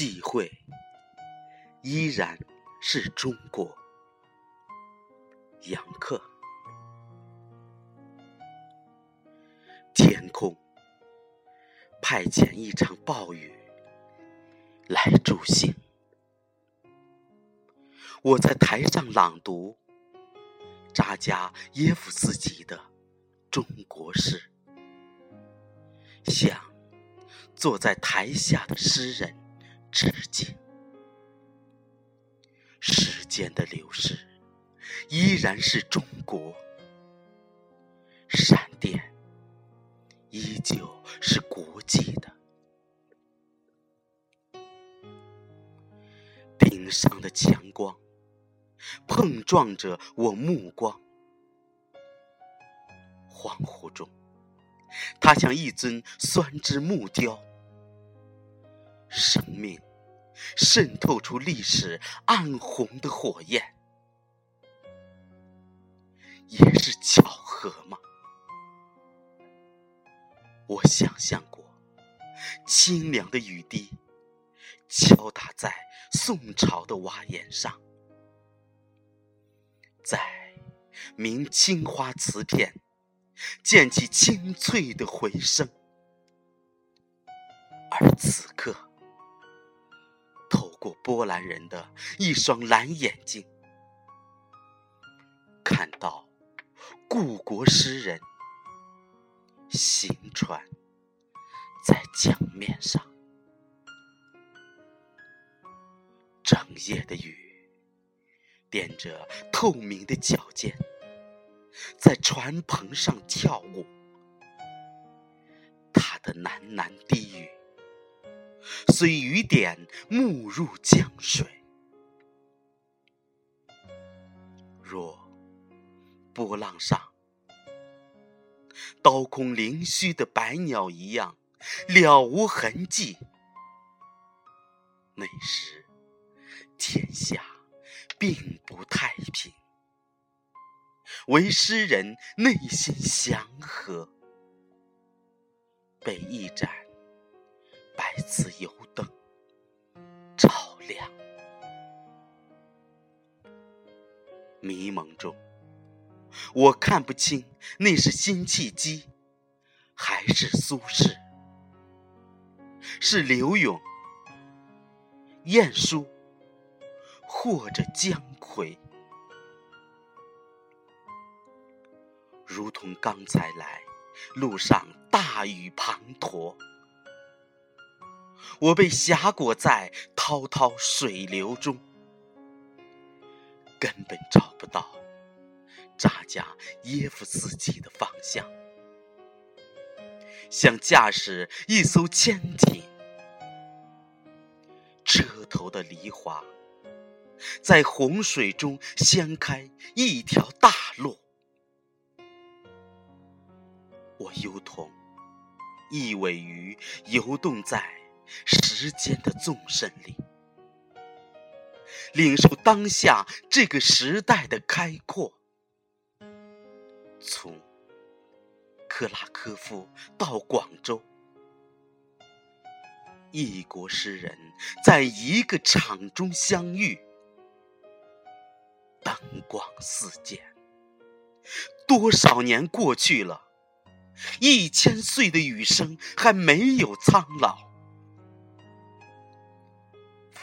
忌讳依然是中国。杨克，天空派遣一场暴雨来助兴。我在台上朗读扎加耶夫斯基的中国诗，想坐在台下的诗人致敬。时间的流逝依然是中国，闪电依旧是国际的。顶上的强光。碰撞着我目光，恍惚中，它像一尊酸枝木雕，生命渗透出历史暗红的火焰，也是巧合吗？我想象过，清凉的雨滴敲打在宋朝的瓦檐上。在明青花瓷片，溅起清脆的回声。而此刻，过波兰人的一双蓝眼睛，看到故国诗人行船在江面上，整夜的雨。踮着透明的脚尖，在船篷上跳舞。他的喃喃低语，随雨点没入江水。若波浪上刀空凌虚的白鸟一样了无痕迹，那时天下。并不太平，唯诗人内心祥和，被一盏白瓷油灯照亮。迷蒙中，我看不清那是辛弃疾还是苏轼，是柳永、晏殊。或者姜夔，如同刚才来路上大雨滂沱，我被挟裹在滔滔水流中，根本找不到扎加耶夫斯基的方向，像驾驶一艘潜艇，车头的梨花。在洪水中掀开一条大路，我忧同一尾鱼游动在时间的纵深里，领受当下这个时代的开阔。从克拉科夫到广州，异国诗人在一个场中相遇。灯光四溅，多少年过去了，一千岁的雨声还没有苍老，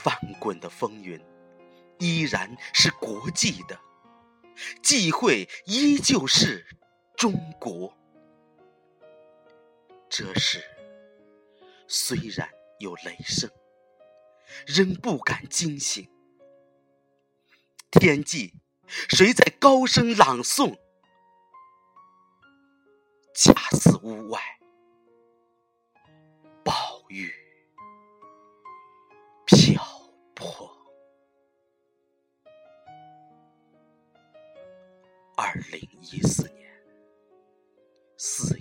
翻滚的风云依然是国际的，忌讳依旧是中国。这时，虽然有雷声，仍不敢惊醒。天际，谁在高声朗诵？恰似屋外暴雨二零一四年四。